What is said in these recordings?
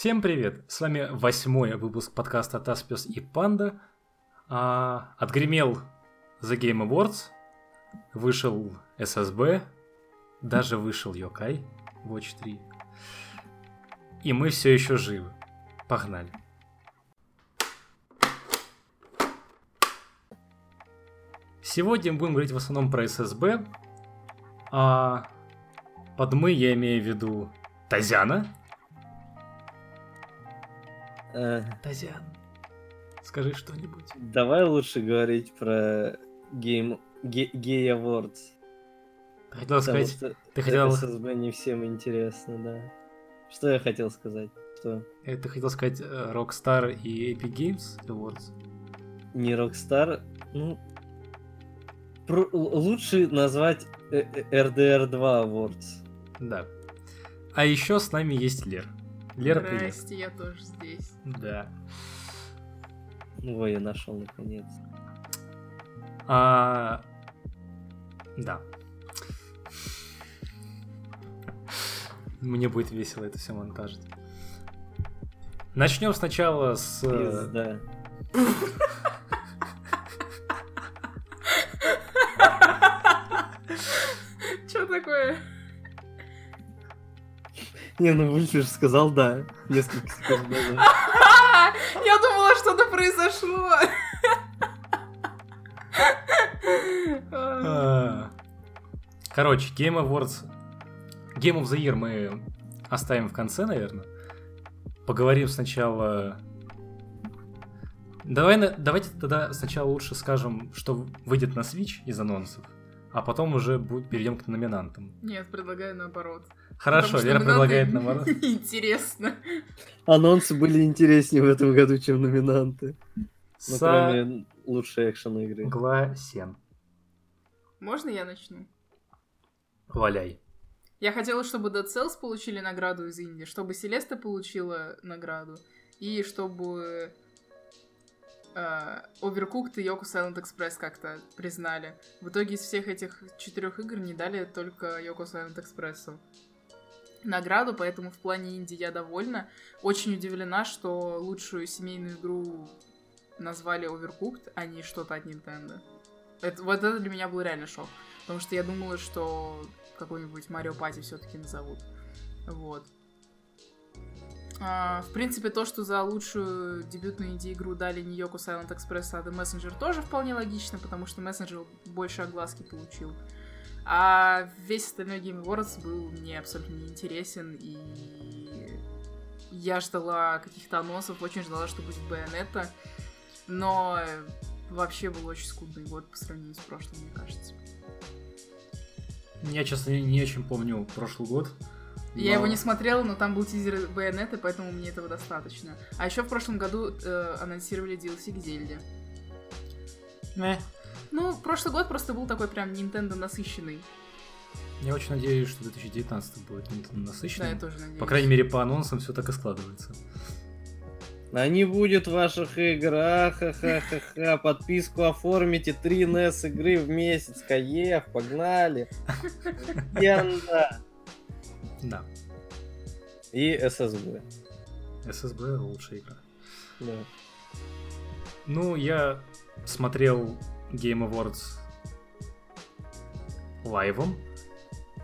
Всем привет! С вами восьмой выпуск подкаста Таспес и Панда. А, отгремел The Game Awards, вышел SSB, даже вышел Йокай Watch 3. И мы все еще живы. Погнали. Сегодня мы будем говорить в основном про SSB. А под мы я имею в виду Тазяна. Э, Тазян, скажи что-нибудь. давай лучше говорить про Game Ge- Gay Awards. Хотел сказать, что ты хотел- SSB не всем интересно, да. Что я хотел сказать? Что э, ты хотел сказать э, Rockstar и Epic Games Awards? не Rockstar, ну про- лучше назвать э, э, RDR 2 Awards. Да. А еще с нами есть Лер. Лера, привет. Здрасте, я тоже здесь. Да. Ой, я нашел наконец. А... Да. Мне будет весело это все монтажить. Начнем сначала с... э, Пизда. Что такое? Не, ну Вульфиш сказал да. Несколько секунд назад. Я думала, что-то произошло. А, Короче, Game Awards... Game of the Year мы оставим в конце, наверное. Поговорим сначала... Давай, давайте тогда сначала лучше скажем, что выйдет на Switch из анонсов, а потом уже перейдем к номинантам. Нет, предлагаю наоборот. Хорошо, Лера предлагает наоборот. Интересно. Анонсы были интереснее в этом году, чем номинанты. Ну, кроме лучшей экшен игры. Согласен. Можно я начну? Валяй. Я хотела, чтобы Dead Cells получили награду из Индии, чтобы Селеста получила награду, и чтобы э, Overcooked и Yoku Silent Express как-то признали. В итоге из всех этих четырех игр не дали только Yoku Silent Express награду, поэтому в плане Индии я довольна. Очень удивлена, что лучшую семейную игру назвали Overcooked, а не что-то от Nintendo. Это, вот это для меня был реально шок. Потому что я думала, что какой-нибудь Марио Пати все-таки назовут. Вот. А, в принципе, то, что за лучшую дебютную инди-игру дали не Йоку Silent Express, а The Messenger, тоже вполне логично, потому что Messenger больше огласки получил. А весь остальной Game Awards был мне абсолютно неинтересен, и я ждала каких-то анонсов, очень ждала, что будет Bayonetta, но вообще был очень скудный год по сравнению с прошлым, мне кажется. Я, честно, не, не очень помню прошлый год. Я но- его не смотрела, но там был тизер Байонета, поэтому мне этого достаточно. А еще в прошлом году э, анонсировали DLC к Зельде. Мeh. Ну, прошлый год просто был такой прям Nintendo насыщенный. Я очень надеюсь, что 2019 будет Nintendo Да, насыщенным. я тоже надеюсь. По крайней мере, по анонсам все так и складывается. А не будет ваших игр, ахахахаха, подписку оформите, 3 NES игры в месяц, каев, погнали. Янда. Да. И SSB. SSB лучшая игра. Да. Ну, я смотрел Game Awards лайвом.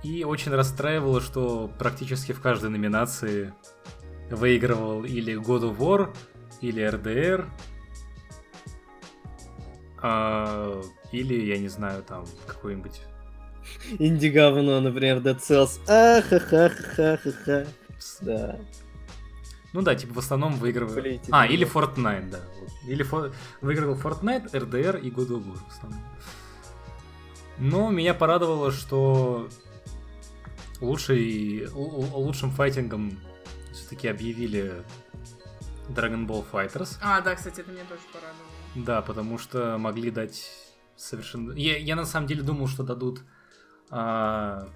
И очень расстраивало, что практически в каждой номинации выигрывал или God of War, или RDR, а, или, я не знаю, там, какой-нибудь... Инди-говно, например, Dead Cells. Ахахахаха. Да. Ну да, типа в основном выигрывал... Блейте, А, или Fortnite, да. Или фо- выигрывал Fortnite, RDR и God of War в основном. Но меня порадовало, что лучший, лучшим файтингом все-таки объявили Dragon Ball Fighters. А, да, кстати, это меня тоже порадовало. Да, потому что могли дать совершенно... Я, я на самом деле думал, что дадут а,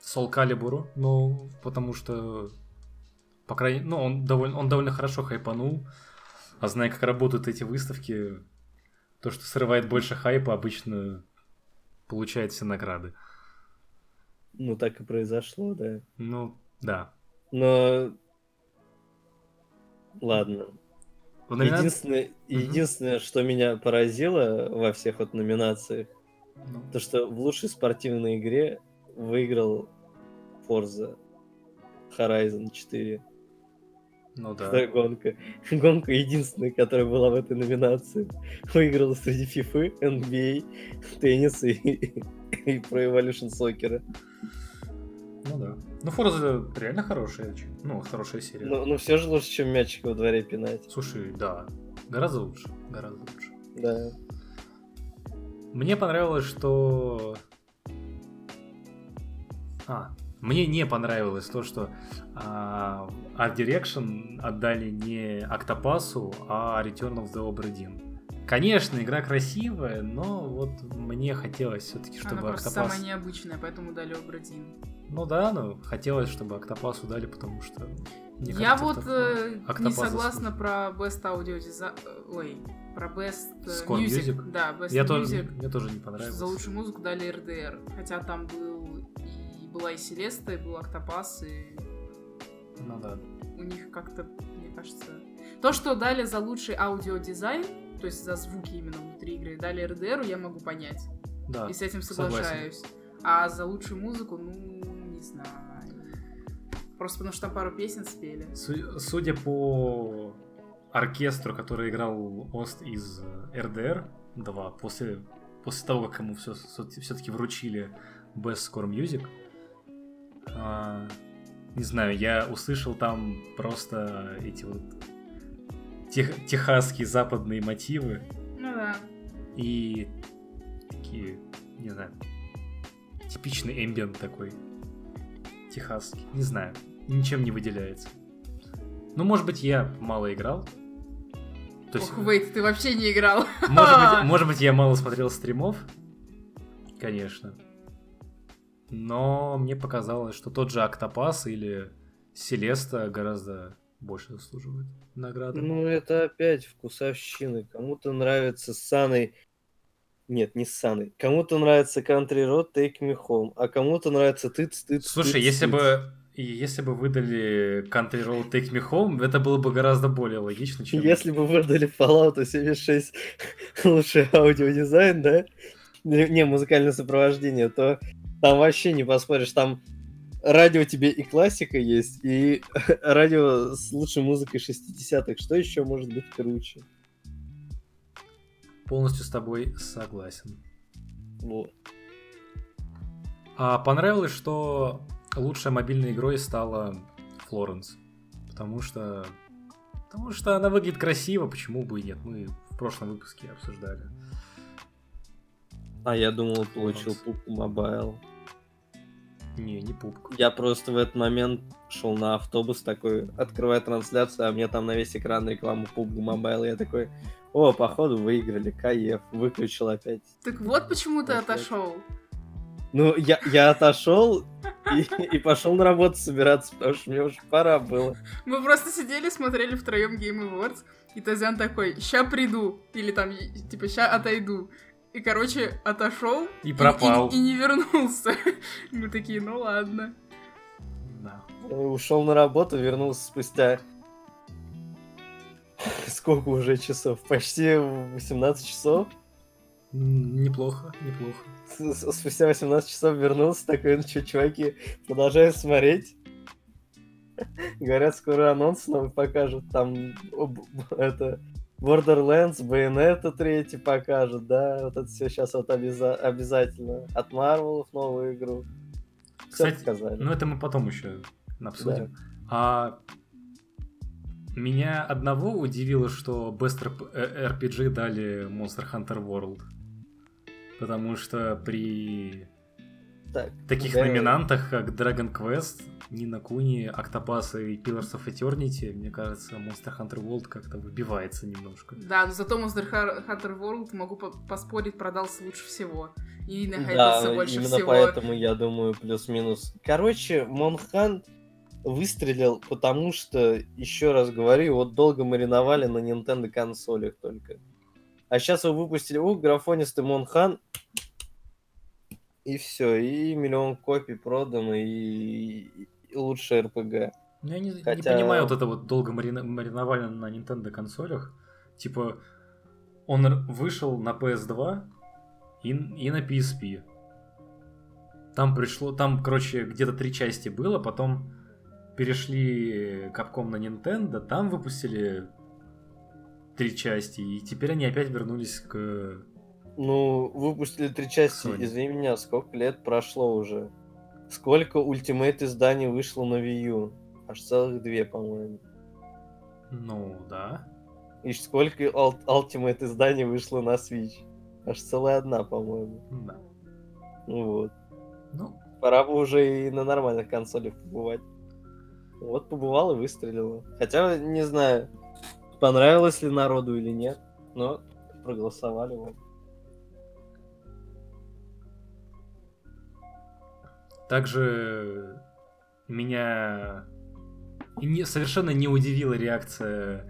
Soul Calibur, ну, потому что, по крайней ну, он довольно, он довольно хорошо хайпанул, а зная, как работают эти выставки, то, что срывает больше хайпа, обычно получает все награды. Ну, так и произошло, да. Ну, да. Но Ладно. Номина- Единственное, единственное, что меня поразило во всех вот номинациях, Ну, то что в лучшей спортивной игре выиграл Forza Horizon 4. Ну да. Эта гонка. Гонка единственная, которая была в этой номинации. Выиграла среди FIFA, NBA, тенниса и, и Pro Evolution Soccer. Ну да. Ну, Forza реально хорошая, ну, хорошая серия. Но, все же лучше, чем мячик во дворе пинать. Слушай, да, гораздо лучше, гораздо лучше. Да. Мне понравилось, что... А, мне не понравилось то, что а, Art Direction отдали не Октопасу, а Return of the Obra Dinn. Конечно, игра красивая, но вот мне хотелось все-таки, чтобы Она Октопас... самая необычная, поэтому дали Обрадин. Ну да, ну хотелось, чтобы Октопасу дали, потому что... Я вот э, не Октопас согласна заслуживает. про Best Audio Design... Ой, про Best э, Score Music. Music? Да, Best Я Music. тоже, мне тоже не понравилось. За лучшую музыку дали РДР. Хотя там был была и Селеста, и был Октопас, и Ну да. у них как-то, мне кажется... То, что дали за лучший аудиодизайн, то есть за звуки именно внутри игры, дали РДРу, я могу понять. Да, И с этим согласен. соглашаюсь. А за лучшую музыку, ну, не знаю. Просто потому что там пару песен спели. Су- Судя по оркестру, который играл Ост из РДР 2, после, после того, как ему все, все-таки вручили Best Score Music, не знаю, я услышал там просто эти вот тех- техасские западные мотивы Ну да. и такие, не знаю, типичный эмбиент такой. Техасский. Не знаю. Ничем не выделяется. Ну, может быть, я мало играл. То есть, Ох, Вейт, ты вообще не играл. может быть, может быть, я мало смотрел стримов. Конечно. Но мне показалось, что тот же Октопас или Селеста гораздо больше заслуживают награды. Ну, это опять вкусовщина. Кому-то нравится с Саной... Нет, не с Саной. Кому-то нравится Country Road, Take Me Home, а кому-то нравится тыц, тыц, Слушай, тыц, если тыц. бы и если бы выдали Country Road Take Me Home, это было бы гораздо более логично, чем... Если бы выдали Fallout 76 лучший аудиодизайн, да? Не, музыкальное сопровождение, то там вообще не поспоришь. Там радио тебе и классика есть, и радио с лучшей музыкой 60-х. Что еще может быть круче? Полностью с тобой согласен. Вот. А понравилось, что лучшей мобильной игрой стала Флоренс. Потому что... Потому что она выглядит красиво, почему бы и нет. Мы в прошлом выпуске обсуждали. А я думал, получил пупку Mobile. Не, не пупка. Я просто в этот момент шел на автобус такой, открываю трансляцию, а мне там на весь экран реклама PUBG Mobile. Я такой, о, походу выиграли, кайф, выключил опять. Так вот почему ты отошел. Ну, я, я отошел и, и пошел на работу собираться, потому что мне уже пора было. Мы просто сидели, смотрели втроем Game Awards, и Тазян такой, ща приду, или там, типа, ща отойду. И, короче, отошел И пропал. И, и не вернулся. Мы такие, ну ладно. Да. Ушел на работу, вернулся спустя... Сколько уже часов? Почти 18 часов. Неплохо, неплохо. Спустя 18 часов вернулся, такой, ну что, чуваки, продолжаю смотреть. Говорят, скоро анонс новый покажут. Там об- это Borderlands, Bayonetta 3 покажут, да, вот это все сейчас вот обяза- обязательно. От Marvel новую игру. Все Кстати, показали. Ну, это мы потом еще обсудим. А меня одного удивило, что Best RP- э, RPG дали Monster Hunter World. Потому что при Так, таких да, номинантах, как Dragon Quest, Нина Куни, Octopus и Pillars of Eternity, мне кажется, Monster Hunter World как-то выбивается немножко. Да, но зато Monster Hunter World, могу по- поспорить, продался лучше всего. И Да, нахайпился больше именно всего. поэтому я думаю плюс-минус. Короче, Монхан выстрелил, потому что, еще раз говорю, вот долго мариновали на Nintendo консолях только. А сейчас его выпустили, ух, графонистый Монхан, и все, и миллион копий продано, и, и лучшее РПГ. Ну, я не, не Хотя- понимаю вот это вот долго марина- мариновали на Nintendo консолях. Типа, он вышел на PS2 и, и на PSP. Там пришло, там, короче, где-то три части было, потом перешли Capcom на Nintendo, там выпустили три части, и теперь они опять вернулись к... Ну, выпустили три части, Sony. извини меня, сколько лет прошло уже? Сколько ультимейт изданий вышло на Wii U? Аж целых две, по-моему. Ну, да. И сколько Ultimate изданий вышло на Switch? Аж целая одна, по-моему. Да. Ну вот. Ну, Пора бы уже и на нормальных консолях побывать. Вот побывал и выстрелила. Хотя, не знаю, понравилось ли народу или нет, но проголосовали вот. Также меня не, совершенно не удивила реакция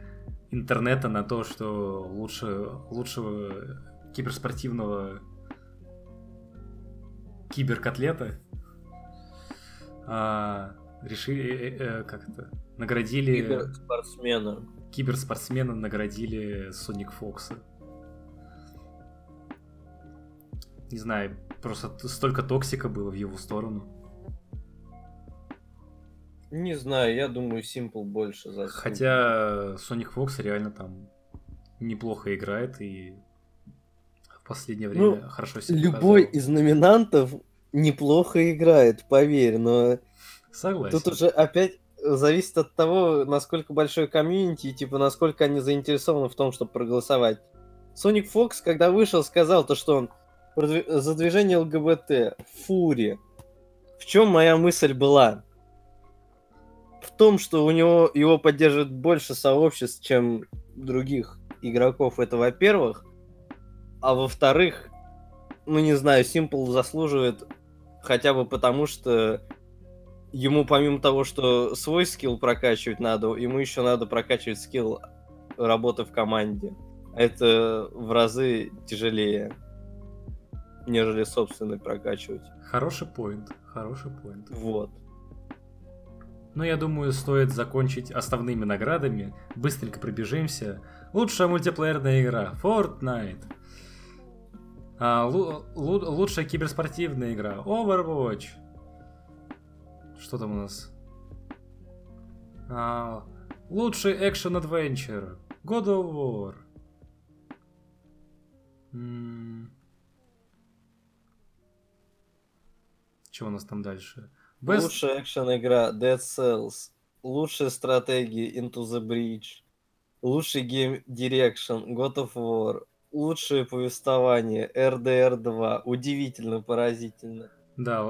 интернета на то, что лучше, лучшего киберспортивного киберкотлета а, решили, э, э, как это, наградили спортсмена. киберспортсмена наградили Соник Фокса. Не знаю, просто столько токсика было в его сторону. Не знаю, я думаю, Simple больше за Simple. Хотя Sonic Fox реально там неплохо играет и в последнее время Ну, хорошо себя Любой показал. из номинантов неплохо играет, поверь, но Согласен. тут уже опять зависит от того, насколько большой комьюнити и типа насколько они заинтересованы в том, чтобы проголосовать. Sonic Fox, когда вышел, сказал то, что он за движение ЛГБТ, фури. В чем моя мысль была? В том, что у него его поддерживает больше сообществ, чем других игроков. Это во-первых. А во-вторых, ну не знаю, Simple заслуживает хотя бы потому, что ему помимо того, что свой скилл прокачивать надо, ему еще надо прокачивать скилл работы в команде. Это в разы тяжелее, нежели собственный прокачивать. Хороший поинт, хороший поинт. Вот. Но я думаю, стоит закончить основными наградами. Быстренько пробежимся. Лучшая мультиплеерная игра. Fortnite. А, лу- лу- лучшая киберспортивная игра. Overwatch. Что там у нас? А, лучший экшен adventure. God of War. М. Что у нас там дальше? Best- Лучшая экшен игра Dead Cells. Лучшая стратегия Into the Breach. Лучший гейм Direction God of War. Лучшее повествование RDR 2. Удивительно, поразительно. Да,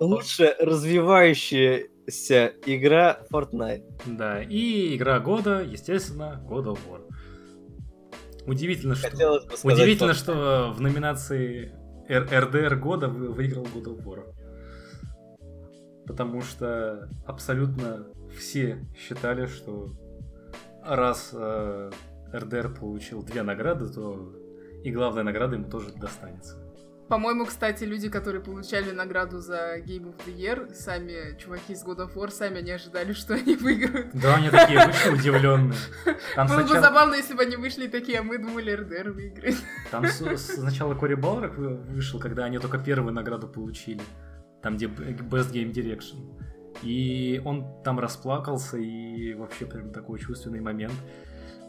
Лучшая развивающаяся игра Fortnite. Да, и игра года, естественно, God of War. Удивительно, что, Хотелось сказать, удивительно, Fortnite. что в номинации RDR года вы- выиграл God of War. Потому что абсолютно все считали, что раз э, RDR получил две награды, то и главная награда ему тоже достанется. По-моему, кстати, люди, которые получали награду за Game of the Year, сами чуваки из God of War, сами не ожидали, что они выиграют. Да, они такие вышли удивленные. Там Было бы сначала- забавно, если бы они вышли такие, а мы думали, РДР выиграет. Там сначала Кори Балрак вы- вышел, когда они только первую награду получили. Там, где Best Game Direction. И он там расплакался, и вообще прям такой чувственный момент.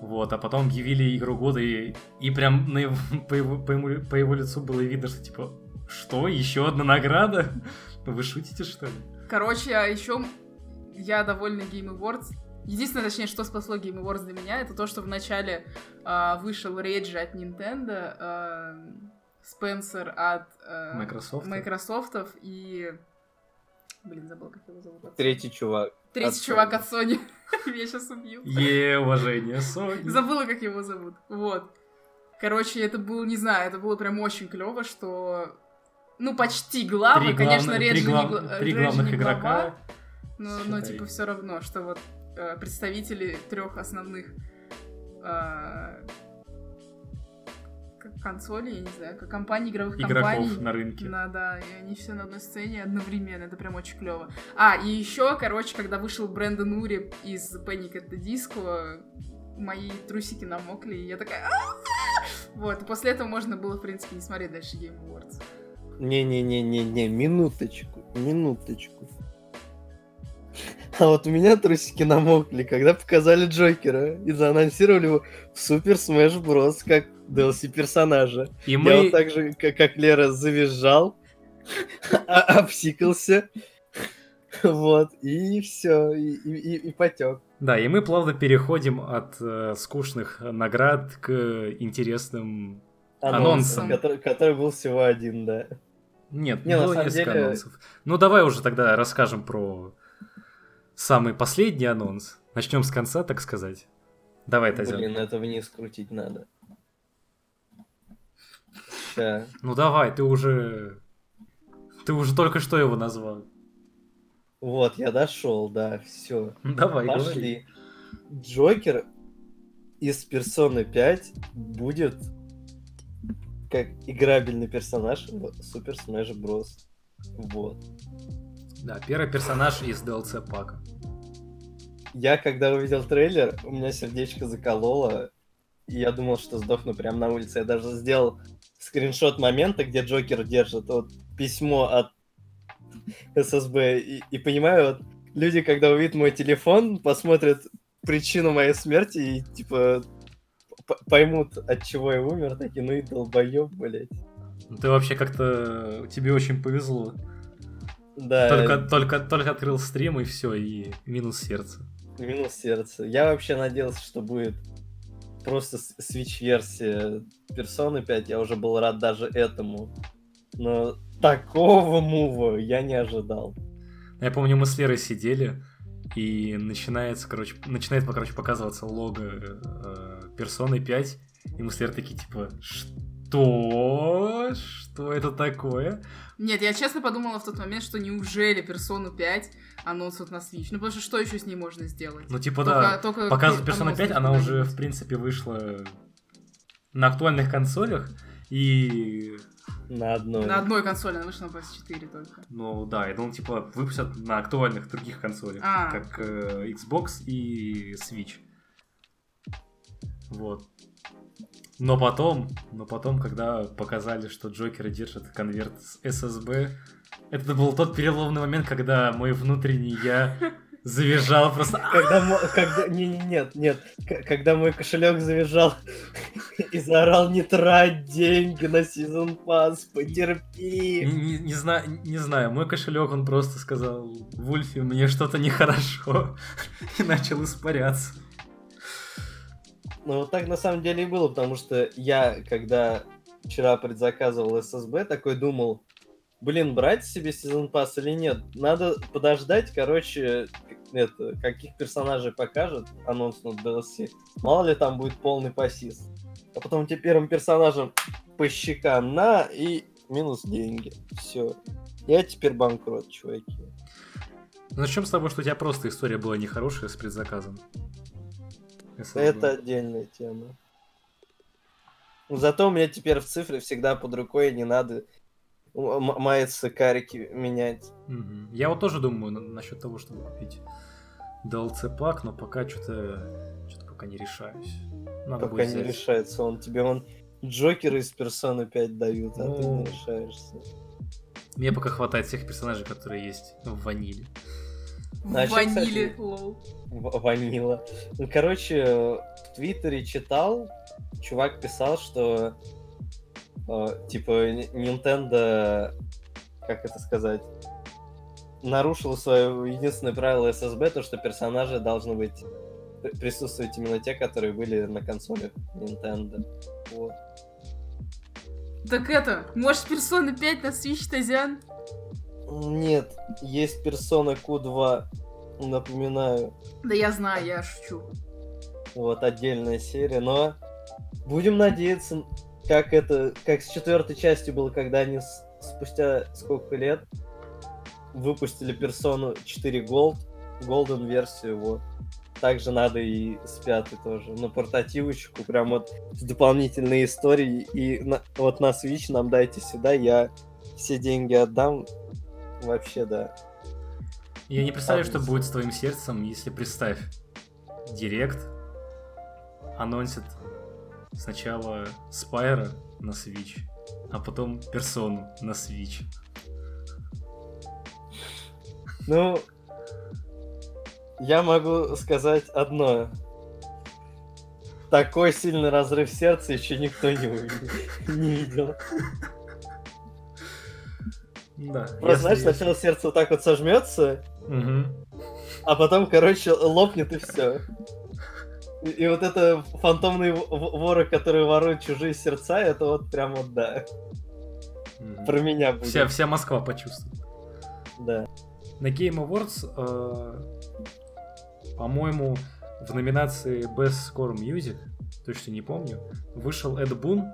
Вот, а потом объявили игру года, и, и прям на его- по, его, по, ему- по его лицу было видно, что типа, что, еще одна награда? Вы шутите, что ли? Короче, а еще я довольна Game Awards. Единственное, точнее, что спасло Game Awards для меня, это то, что вначале а, вышел Реджи от Nintendo, а, Спенсер от а, Microsoft. Майкрософтов и... Блин, забыл, как его зовут. Третий чувак. Третий от чувак Sony. от Sony. Меня сейчас убил. Е, уважение, Sony. Забыла, как его зовут. Вот. Короче, это было, не знаю, это было прям очень клево, что... Ну, почти главный, Три конечно, главных- Реджи три не глав- гла- три Реджи главных не глава, игрока. но, но типа все равно, что вот э, представители трех основных э, как консоли, я не знаю, как компании, игровых Игроков компаний. на рынке. Да, да, и они все на одной сцене одновременно, это прям очень клево. А, и еще, короче, когда вышел Брэндон Ури из Panic at the Disco, мои трусики намокли, и я такая... Вот, и после этого можно было, в принципе, не смотреть дальше Game Awards. Не-не-не-не-не, минуточку, минуточку. А вот у меня трусики намокли, когда показали Джокера и заанонсировали его в Супер Smash Bros. как DLC персонажа. И Я мы... вот так же, как, как Лера, завизжал, а- обсикался, вот, и все, и, и, и потек. Да, и мы плавно переходим от э, скучных наград к интересным... Анонс, Анонсом. который, который был всего один, да. Нет, Не, было несколько деле- анонсов. Ну, давай уже тогда расскажем про самый последний анонс. Начнем с конца, так сказать. Давай, Тазян. Блин, это вниз крутить надо. Ну давай, ты уже... Ты уже только что его назвал. Вот, я дошел, да, все. Ну, Давай, говори. Пошли. Джокер из Персоны 5 будет как играбельный персонаж в Super Smash Bros. Вот. Да, первый персонаж из DLC пака. Я, когда увидел трейлер, у меня сердечко закололо, и я думал, что сдохну прямо на улице. Я даже сделал скриншот момента, где Джокер держит вот письмо от ССБ, и, и понимаю, вот люди, когда увидят мой телефон, посмотрят причину моей смерти и, типа, поймут, от чего я умер, такие, ну и долбоеб, блядь. Ну, Ты вообще как-то... Тебе очень повезло. Да, Только, только, только открыл стрим и все, и минус сердце. минус сердце. Я вообще надеялся, что будет просто свич-версия Персоны 5. Я уже был рад даже этому. Но такого мува я не ожидал. Я помню, мы с Лерой сидели, и начинается, короче, начинает, короче, показываться лого э, персоны 5, и мы с Лерой такие, типа, что? Что это такое? Нет, я честно подумала в тот момент, что неужели Персону 5 анонсуют на Switch? Ну, потому что что еще с ней можно сделать? Ну, типа, Только- да, только показывают Persona анонс 5, она уже, в принципе, вышла на актуальных консолях, и, На одной. На одной консоли, она вышла на PS4 только. ну, да, я думал, типа, выпустят на актуальных других консолях, А. как э, Xbox и Switch. Вот. Но потом, но потом, когда показали, что Джокер держит конверт с SSB, это был тот переломный момент, когда мой внутренний я завизжал просто. Когда, когда, не, не, нет, нет, когда мой кошелек завизжал и заорал не трать деньги на сезон пас, потерпи. не- не знаю, не знаю, мой кошелек, он просто сказал, Вульфи, мне что-то нехорошо, и начал испаряться. Ну вот так на самом деле и было, потому что я, когда вчера предзаказывал SSB, такой думал, блин, брать себе сезон пас или нет? Надо подождать, короче, это, каких персонажей покажет анонс на DLC. Мало ли там будет полный пассис. А потом тебе первым персонажем по щекам на и минус деньги. Все. Я теперь банкрот, чуваки. Начнем с того, что у тебя просто история была нехорошая с предзаказом. SSD. Это отдельная тема. Зато у меня теперь в цифре всегда под рукой, не надо маяться карики менять. Мгм. Я вот тоже думаю на- насчет того, чтобы купить DLC пак, но пока что-то что пока не решаюсь. Надо Пока не решается. Он тебе он Джокеры из персоны 5 дают, а ты Ну. не решаешься. Мне пока хватает всех персонажей, которые есть в ваниле. А кстати, лол. Ванила. Ну, короче, в Твиттере читал, чувак писал, что э, типа Nintendo, как это сказать, нарушил свое единственное правило SSB, то что персонажи должны быть при- присутствовать именно те, которые были на консолях Nintendo. Вот. Так это, может, Персона 5 на Switch, Тазян? Нет, есть персона Q2, напоминаю. Да я знаю, я шучу. Вот отдельная серия, но будем надеяться, как это, как с четвертой частью было, когда они с- спустя сколько лет выпустили персону 4 Gold, Golden версию, вот. также надо и с пятой тоже. На портативочку, прям вот с дополнительной историей. И на- вот на Switch нам дайте сюда, я все деньги отдам. Вообще, да. Я не представляю, что будет с твоим сердцем, если представь, Директ анонсит сначала Спайра на Switch, а потом Персону на Switch. Ну, я могу сказать одно. Такой сильный разрыв сердца еще никто не, не видел. Да. Просто, знаешь, сначала сердце вот так вот сожмется, Мгм. а потом, короче, лопнет и все. И, и вот это в- воры, которые воруют чужие сердца, это вот прям вот да. Мгм. Про меня будет. Вся, вся Москва почувствует. Да. На Game Awards, э, по-моему, в номинации Best Score Music, точно не помню, вышел Эд Бун.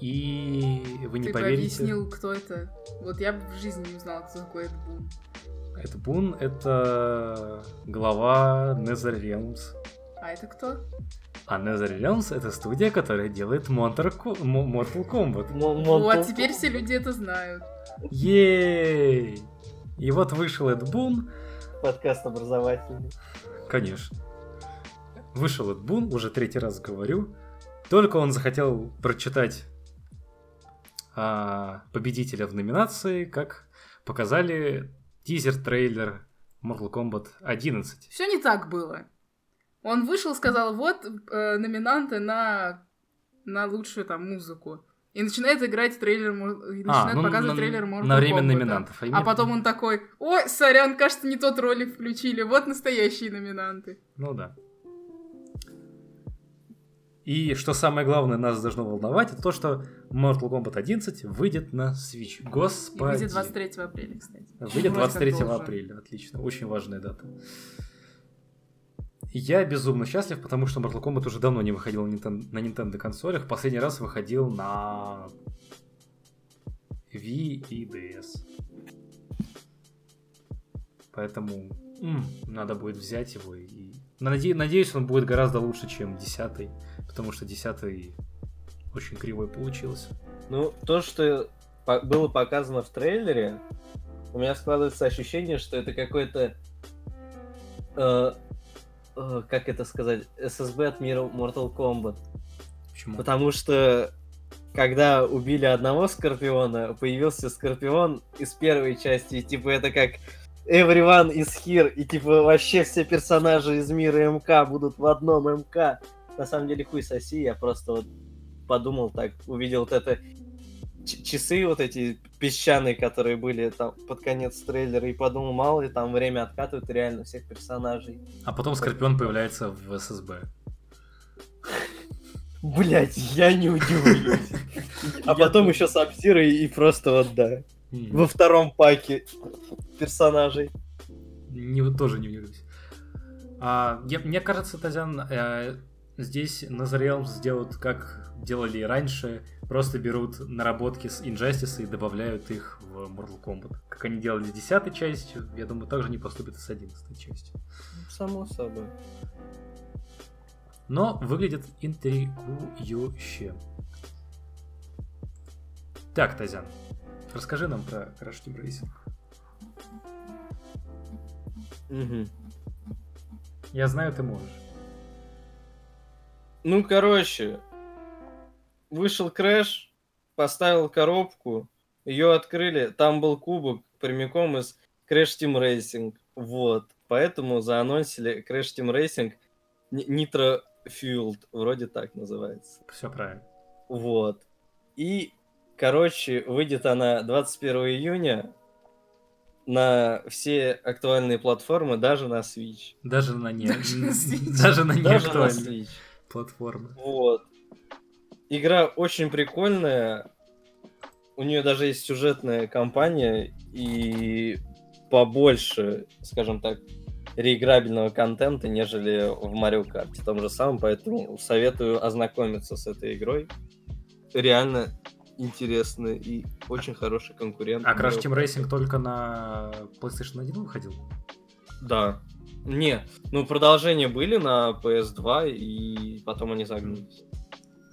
И вы не Ты поверите, объяснил, кто это. Вот я бы в жизни не узнала, кто такой Эд Бун. Эд Бун это глава NetherRealms. А это кто? А NetherRealms это студия, которая делает Mortal Ko- Mo- Mortal Kombat. Вот, теперь все люди это знают. Ей! И вот вышел Эд Бун, Подкаст образовательный. Конечно. Вышел от Бун, уже третий раз говорю. Только он захотел прочитать а, победителя в номинации, как показали тизер-трейлер Mortal Kombat 11. Все не так было. Он вышел, сказал, вот э, номинанты на, на лучшую там музыку. И начинает играть трейлер, и начинает ну, показывать на- трейлер Mortal на время Kombat. номинантов. А именно- потом он такой, ой, сорян, кажется, не тот ролик включили, вот настоящие номинанты. Ну да. И что самое главное нас должно волновать, это то, что Mortal Kombat 11 выйдет на Switch. И Господи. выйдет 23 апреля, кстати. Выйдет Вроде как 23 должен. апреля. Отлично. Очень важная дата. Я безумно счастлив, потому что Mortal Kombat уже давно не выходил на Nintendo, на Nintendo консолях. Последний раз выходил на Wii и DS. Поэтому м, надо будет взять его и... Наде- Надеюсь, он будет гораздо лучше, чем 10 потому что 10 очень кривой получился. Ну, то, что было показано в трейлере, у меня складывается ощущение, что это какой-то... э, э, как это сказать? ССБ от мира Mortal Kombat. Почему? Потому что когда убили одного Скорпиона, появился Скорпион из первой части, и типа это как Everyone is here, и типа вообще все персонажи из мира МК будут в одном МК. На самом деле хуй соси, я просто вот подумал так, увидел вот это часы вот эти песчаные, которые были там под конец трейлера, и подумал, мало ли там время откатывают реально всех персонажей. А потом Скорпион появляется в ССБ. Блять, я не удивлюсь. А потом еще Сабзира и просто вот да. Во втором паке персонажей. Не, тоже не удивлюсь. А, я- мне кажется, Тазян, э, здесь Назарелм сделают, как делали и раньше, просто берут наработки с Injustice и добавляют их в Mortal Kombat. Как они делали с 10 частью, я думаю, также не поступят и с 11 частью. Само собой. Но выглядит интригующе. Так, Тазян, расскажи нам про Crash Team Racing. Мгм. Я знаю, ты можешь. Ну, короче, вышел Крэш, поставил коробку, ее открыли, там был кубок прямиком из Crash Team Racing. Вот. Поэтому заанонсили Crash Team Racing Ni- Nitro Fueled, вроде так называется. Все правильно. Вот. И, короче, выйдет она 21 июня на все актуальные платформы, даже на Switch. Даже на не, Даже на Switch. даже на Switch. Платформы. Вот. Игра очень прикольная. У нее даже есть сюжетная кампания и побольше, скажем так, реиграбельного контента, нежели в Марио Карте том же самом, поэтому советую ознакомиться с этой игрой. Реально интересно и очень хороший конкурент. А Crash Team. Racing только на PlayStation 1 выходил? Да. Не, ну продолжения были на PS2, и потом они загнулись.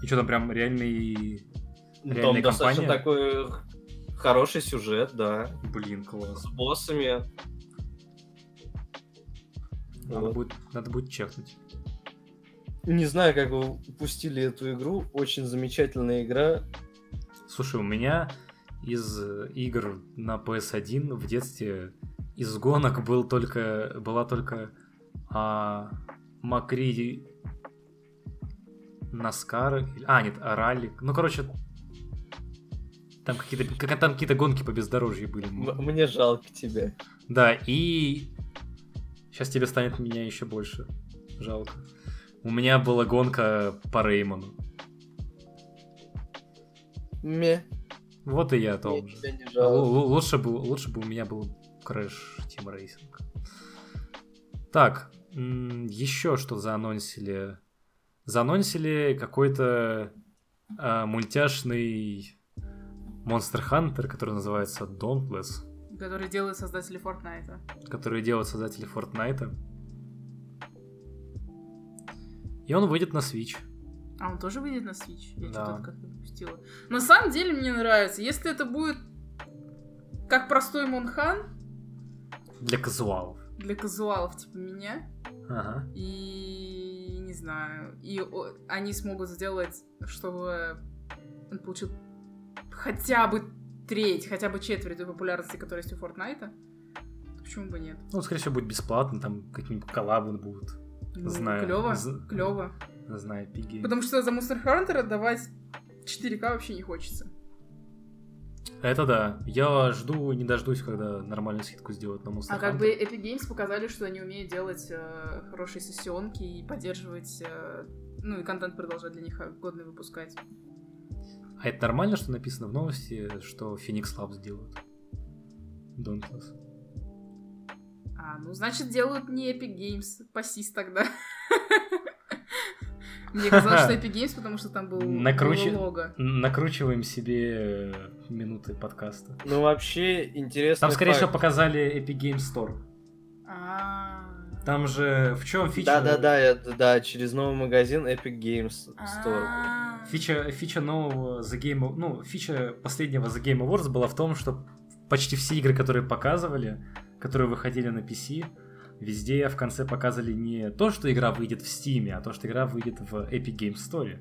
И что там прям реальный... Там Реальная достаточно компания? такой хороший сюжет, да. Блин, класс. С боссами. Надо, Вот. будет, надо будет чекнуть. Не знаю, как вы упустили эту игру. Очень замечательная игра. Слушай, у меня из игр на PS1 в детстве из гонок был только, была только а, Макри Наскар. или- А, нет, а, ралли. Ну, короче, там какие-то как- там какие-то гонки по бездорожью были. Мне жалко тебя. Да, и сейчас тебе станет меня еще больше жалко. У меня была гонка по Реймону. Ме. Вот и я о том же. л- Лучше бы, лучше бы у меня был Crash Team Racing. Так, еще что заанонсили? Заанонсили какой-то а, мультяшный Monster Hunter, который называется Dauntless, Который делают создатели Фортнайта. который делают создатели Fortnite. И он выйдет на Switch. А он тоже выйдет на Switch? Я Да. что-то как-то пропустила. На самом деле мне нравится. Если это будет как простой Монхан Для казуалов. для казуалов типа меня, Ага. и не знаю, и о- они смогут сделать, чтобы он получил хотя бы треть, хотя бы четверть той популярности, которая есть у Фортнайта, почему бы нет? Ну, скорее всего, будет бесплатно, там какие-нибудь коллабы будут. Ну, Знаю. Клево, З- клево. Знаю, пиги. Потому что за Monster Hunter отдавать 4К вообще не хочется. Это да. Я жду, не дождусь, когда нормальную скидку сделают на Monster А как бы Epic Games показали, что они умеют делать э, хорошие сессионки и поддерживать, э, ну и контент продолжать для них годный выпускать. А это нормально, что написано в новости, что Phoenix Labs делают? Dauntless. А, ну значит делают не Epic Games, пасись тогда. Мне казалось, что Epic Games, потому что там был было лого. Накручиваем себе э, минуты подкаста. Ну, вообще, интересно. Там, скорее всего, показали Epic Games Store. А, Там же в чем фича? Да-да-да, я- да, через новый магазин Epic Games Store. а. Фича, фича нового The Game ну, фича последнего The Game Awards была в том, что почти все игры, которые показывали, которые выходили на PC, везде в конце показывали не то, что игра выйдет в Steam, а то, что игра выйдет в Epic Games Store.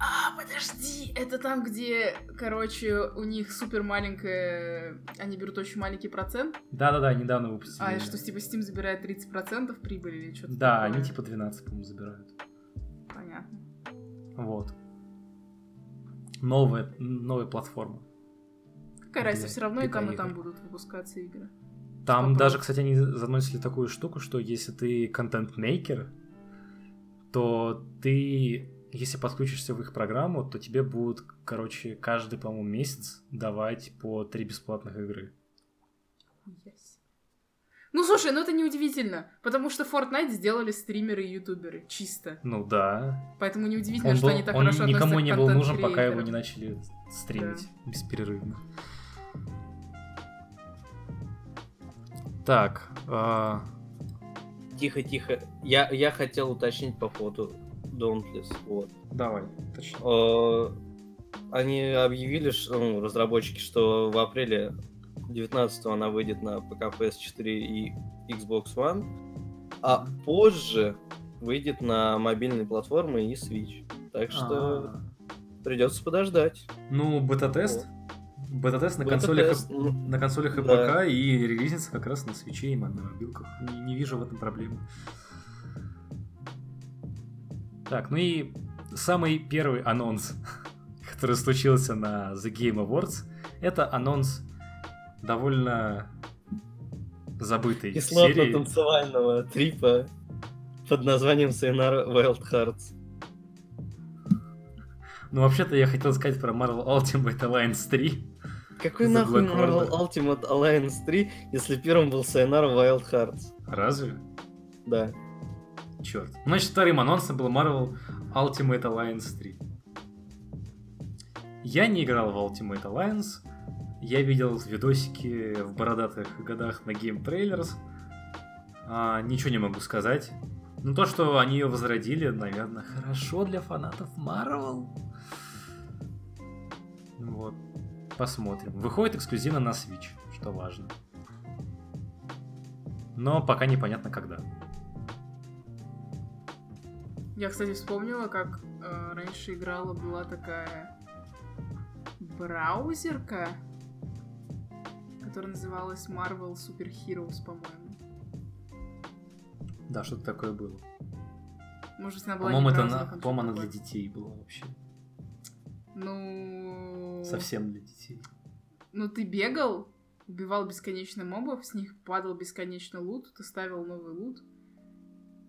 А, подожди, это там, где, короче, у них супер маленькая, они берут очень маленький процент, Да-да-да, недавно выпустили. а что типа Steam забирает 30% прибыли или что-то Да, такое? они типа 12, по-моему, забирают. Понятно. Вот. Новая, новая платформа. Какая разница, все равно и там, и там будут выпускаться игры. Там Попробуй. даже, кстати, они заносили такую штуку, что если ты контент-мейкер, то ты, если подключишься в их программу, то тебе будут, короче, каждый, по-моему, месяц давать по три бесплатных игры. Себе. Ну, слушай, ну это неудивительно, потому что Fortnite сделали стримеры и ютуберы, чисто. Ну да. Поэтому неудивительно, Он, что был- они так он хорошо никому не был нужен, пока его не начали стримить бесперерывно. Так, а, Тихо-тихо. Я, я хотел уточнить по поводу Dauntless. Вот. давай, точнее. Э, Они объявили, что, ну, разработчики, что в апреле 19 она выйдет на ПК, PS4 и Xbox One, а позже выйдет на мобильные платформы и Switch. Так что А, придется подождать. Ну, бета-тест. Бета-тест на консолях, Бета-тест, ну, на консолях и да. ПК и релизится как раз на свече и на мобилках. Не, не вижу в этом проблемы. Так, ну и самый первый анонс, который случился на The Game Awards, это анонс довольно забытой серии. Кислотно-танцевального трипа под названием Sayonara Wild Hearts. Ну, вообще-то я хотел сказать про Marvel Ultimate Alliance 3. Какой The нахуй Marvel. Ultimate Alliance 3, если первым был Sayonara Wild Hearts? Разве? Да. Черт. Значит, вторым анонсом был Marvel Ultimate Alliance 3. Я не играл в Ultimate Alliance. Я видел видосики в бородатых годах на Game Trailers. А, ничего не могу сказать. Ну, то, что они ее возродили, наверное, хорошо для фанатов Marvel. Вот. Посмотрим. Выходит эксклюзивно на Switch, что важно. Но пока непонятно когда. Я, кстати, вспомнила, как э, раньше играла, была такая браузерка, которая называлась Marvel Super Heroes, по-моему. Да, что-то такое было. Может она была По-моему, это она для детей была вообще. Ну... Совсем для детей. Ну, ты бегал, убивал бесконечно мобов, с них падал бесконечно лут, ты ставил новый лут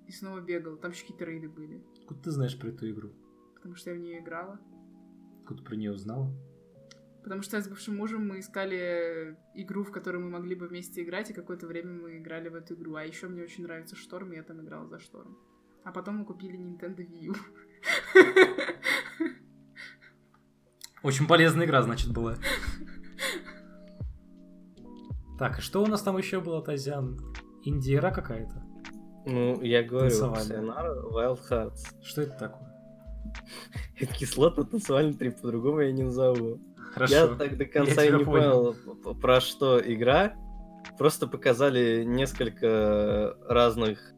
и снова бегал. Там еще какие-то рейды были, Откуда ты знаешь про эту игру? потому что я в нее играла. Откуда ты про нее узнала? Потому что я с бывшим мужем мы искали игру, в которую мы могли бы вместе играть, и какое-то время мы играли в эту игру. А еще мне очень нравится Шторм, и я там играла за Шторм. А потом мы купили Nintendo Wii U. Очень полезная игра, значит, была. Так, и что у нас там еще было, Тазян? Инди-игра какая-то? Ну, я говорю. Sayonara Wild Hearts. Что это такое? Это кислотно-танцевальный трип, по-другому я не назову. Хорошо. Я так до конца и не понял. понял, про что игра. Просто показали несколько разных,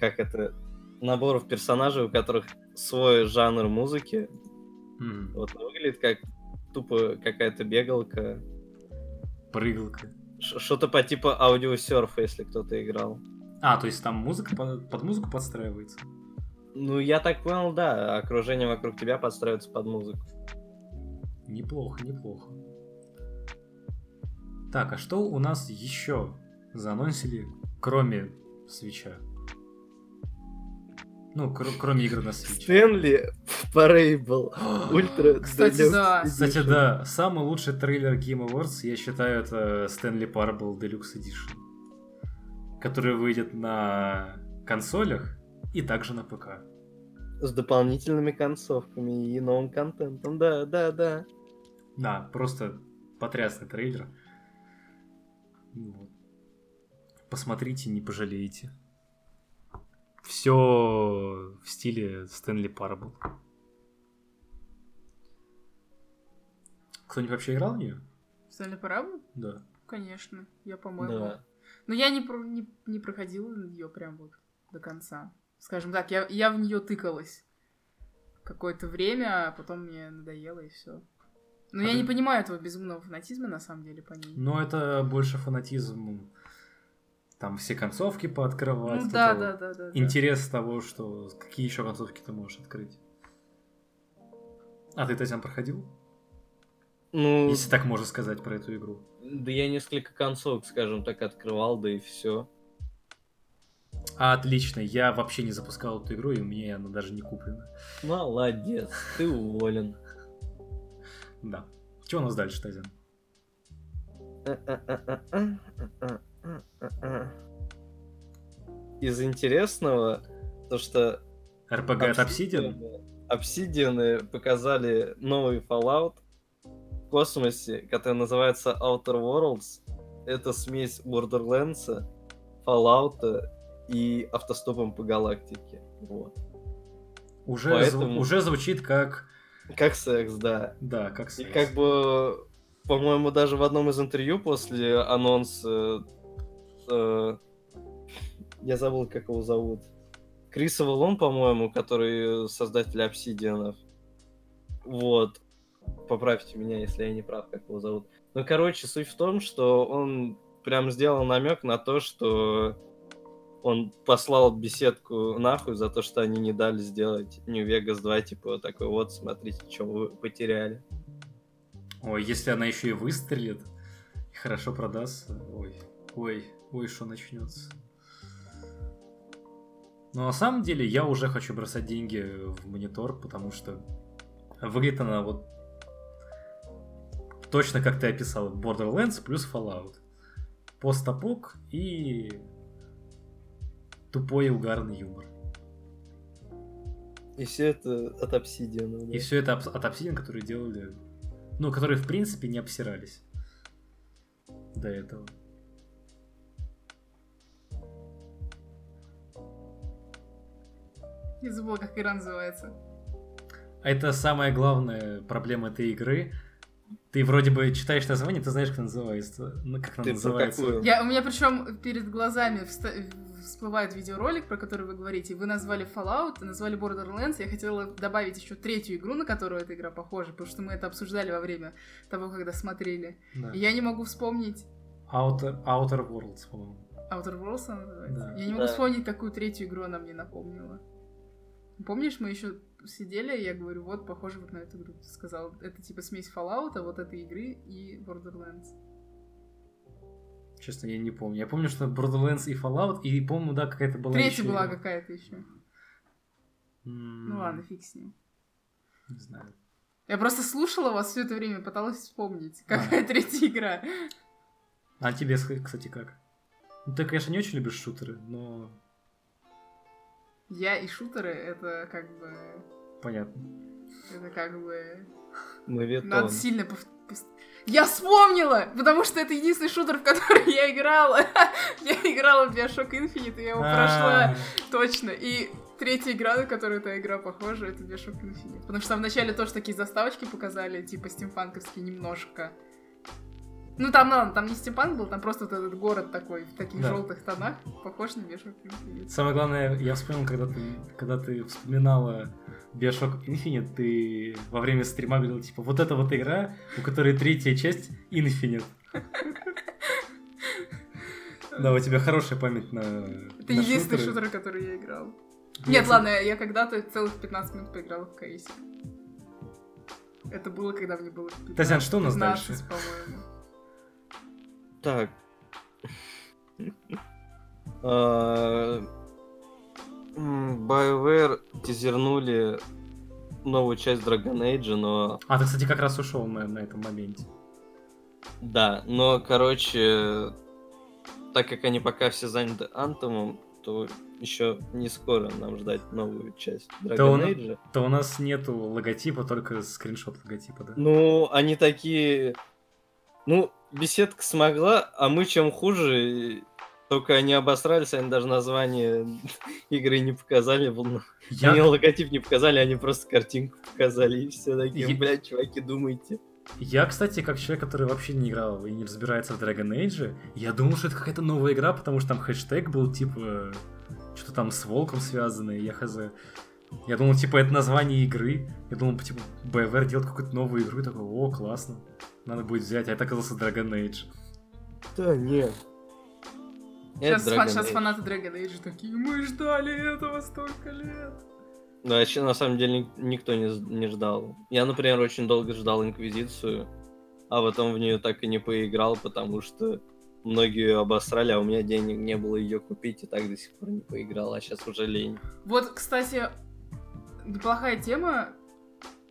как это, наборов персонажей, у которых свой жанр музыки. М, Вот выглядит как тупо какая-то бегалка. Прыгалка. Что-то по типу аудиосерфа, если кто-то играл. А, то есть там музыка под, под музыку подстраивается? Ну, я так понял, да, окружение вокруг тебя подстраивается под музыку. Неплохо, неплохо. Так, а что у нас еще заанонсили, кроме свеча? Ну, кр- кроме игр на Switch. Стэнли Парейбл. Ультра Кстати, да. Кстати, да, самый лучший трейлер Game Awards, я считаю, это Stanley Parable Deluxe Edition, который выйдет на консолях и также на ПК. С дополнительными концовками и новым контентом. Да, да, да. Да, просто потрясный трейлер. Вот. Посмотрите, не пожалеете. Все в стиле Стэнли Парабл. Кто-нибудь вообще играл в нее? Стэнли Парабл? Да. Конечно, я, по-моему. Да. Но я не, про- не, не проходила ее прям вот до конца. Скажем так, я, я в нее тыкалась какое-то время, а потом мне надоело и все. Но А я ты- не понимаю этого безумного фанатизма на самом деле по ней. Но это больше фанатизм. Там все концовки пооткрывать. Ну да, да, да, да. да. Интерес того, что какие еще концовки ты можешь открыть. А ты, Татьяна, проходил? Ну, Если так можно сказать про эту игру. да я несколько концовок, скажем так, открывал, да и все. Отлично, я вообще не запускал эту игру, и у меня она даже не куплена. Молодец, ты уволен. Да. Что у нас дальше, Тазян? Из интересного, то что RPG от Obsidian? Obsidian показали новый Fallout в космосе, который называется Outer Worlds. Это смесь Borderlands, Fallout и автостопом по галактике. Вот. Уже, Поэтому- зв- уже звучит как... Как секс, да. Да, как И секс. как бы, по-моему, даже в одном из интервью после анонса, э, я забыл, как его зовут, Крис Авалон, по-моему, который создатель Обсидианов. Вот. Поправьте меня, если я не прав, как его зовут. Ну, короче, суть в том, что он прям сделал намек на то, что он послал беседку нахуй за то, что они не дали сделать Vegas 2, типа такой вот, смотрите, что вы потеряли. Ой, если она еще и выстрелит, и хорошо продастся, ой, ой, ой, что начнется. Но на самом деле я уже хочу бросать деньги в монитор, потому что выглядит она вот точно как ты описал. Borderlands плюс Fallout. Постапок и тупой и угарный юмор. И все это от обсидиана. да. И все это от Obsidian, которые делали... Ну, которые, в принципе, не обсирались до этого. Я забыла, как игра называется. Это самая главная проблема этой игры. Ты вроде бы читаешь название, ты знаешь, как называется. Ну, как она называется. Я, у меня причем перед глазами вста- всплывает видеоролик, про который вы говорите. Вы назвали Fallout, назвали Borderlands. Я хотела добавить еще третью игру, на которую эта игра похожа, потому что мы это обсуждали во время того, когда смотрели. Да. И я не могу вспомнить. Outer, Outer Worlds, по-моему. Outer Worlds она называется? Да. Я не могу Да. вспомнить, какую третью игру она мне напомнила. Помнишь, мы еще сидели, и я говорю, вот, похоже вот на эту игру. Ты сказал, это типа смесь Fallout, вот этой игры и Borderlands. Честно, я не помню. Я помню, что Borderlands и Fallout, и помню, да, какая-то была Третья еще была какая-то еще. М, Ну ладно, фиг с ним. Не знаю. Я просто слушала вас все это время, пыталась вспомнить, какая третья игра. А тебе, кстати, как? Ну, ты, конечно, не очень любишь шутеры, но Я и шутеры, это как бы... понятно. Это как бы... Моветон. Надо сильно пов- пос- Я вспомнила! Потому что это единственный шутер, в который я играла. Я играла в Bioshock Infinite, и я его прошла. А, Точно. И третья игра, на которую эта игра похожа, это Bioshock Infinite. Потому что там вначале тоже такие заставочки показали, типа стимпанковские немножко. Ну там, ладно, там не стимпанк был, там просто вот этот город такой в таких Да. желтых тонах, похож на Bioshock Infinite. Самое главное, я вспомнил, когда ты, когда ты вспоминала Bioshock Infinite, ты во время стрима говорил, типа, вот это вот игра, у которой третья часть Infinite. Да, у тебя хорошая память на Это на единственный шутеры. шутер, который я играл. Нет, ладно, я я когда-то целых 15 минут поиграла в КС. Это было, когда мне было 15, Тазян, что у нас 15, дальше? по-моему. Так. А, BioWare тизернули новую часть Dragon Age, но... А, ты, кстати, как раз ушел на, на этом моменте. Да, но, короче, так как они пока все заняты Антомом, то еще не скоро нам ждать новую часть Dragon он- Age. То у нас нету логотипа, только скриншот логотипа, да? Ну, они такие... Ну, беседка смогла, а мы чем хуже, только они обосрались, они даже название игры не показали. Я- Они логотип не показали, они просто картинку показали, и все такие, Я- блядь, чуваки, думайте. Я, кстати, как человек, который вообще не играл и не разбирается в Dragon Age, я думал, что это какая-то новая игра, потому что там хэштег был, типа, что-то там с волком связанное, я хз. Я думал, типа, это название игры. Я думал, типа, BioWare делает какую-то новую игру, и такой, о, классно. Надо будет взять, а это оказался Dragon Age. Да нет. Сейчас, Это фан- Dragon сейчас Age. фанаты Dragon Age такие, мы ждали этого столько лет. Да, вообще, на самом деле ник- никто не, не ждал. Я, например, очень долго ждал Инквизицию, а потом в нее так и не поиграл, потому что многие ее обосрали, а у меня денег не было ее купить, и так до сих пор не поиграл, а сейчас уже лень. Вот, кстати, неплохая тема.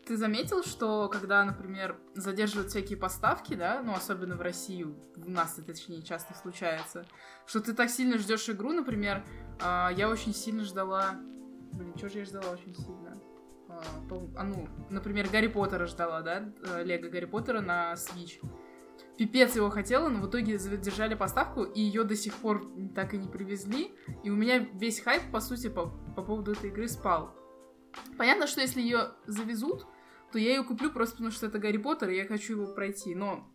Ты заметил, что когда, например, задерживают всякие поставки, да, ну, особенно в Россию, у нас это, точнее, часто случается, что ты так сильно ждешь игру, например, а, я очень сильно ждала... Блин, что же я ждала очень сильно? А, по- а, ну, например, Гарри Поттера ждала, да, э, Лего Гарри Поттера на Switch. Пипец его хотела, но в итоге задержали поставку, и ее до сих пор так и не привезли. И у меня весь хайп, по сути, по, по поводу этой игры спал. Понятно, что если ее завезут, то я ее куплю просто потому, что это Гарри Поттер, и я хочу его пройти. Но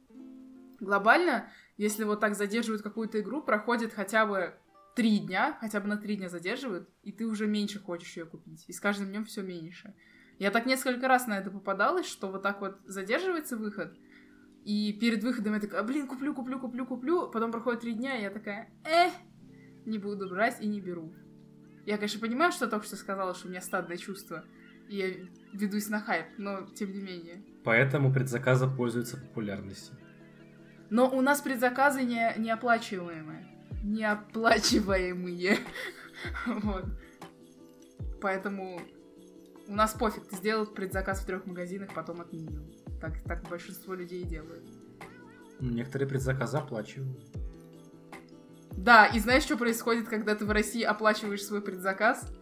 глобально, если вот так задерживают какую-то игру, проходит хотя бы три дня, хотя бы на три дня задерживают, и ты уже меньше хочешь ее купить. И с каждым днем все меньше. Я так несколько раз на это попадалась, что вот так вот задерживается выход, и перед выходом я такая, «А, блин, куплю, куплю, куплю, куплю. Потом проходит три дня, и я такая, э, не буду брать и не беру. Я, конечно, понимаю, что только что сказала, что у меня стадное чувство, и я ведусь на хайп, но тем не менее. Поэтому предзаказы пользуются популярностью. Но у нас предзаказы не, неоплачиваемые. Неоплачиваемые. Вот. Поэтому у нас пофиг, ты сделал предзаказ в трех магазинах, потом отменил. Так, так большинство людей делают. Некоторые предзаказы оплачивают. Да, и знаешь, что происходит, когда ты в России оплачиваешь свой предзаказ?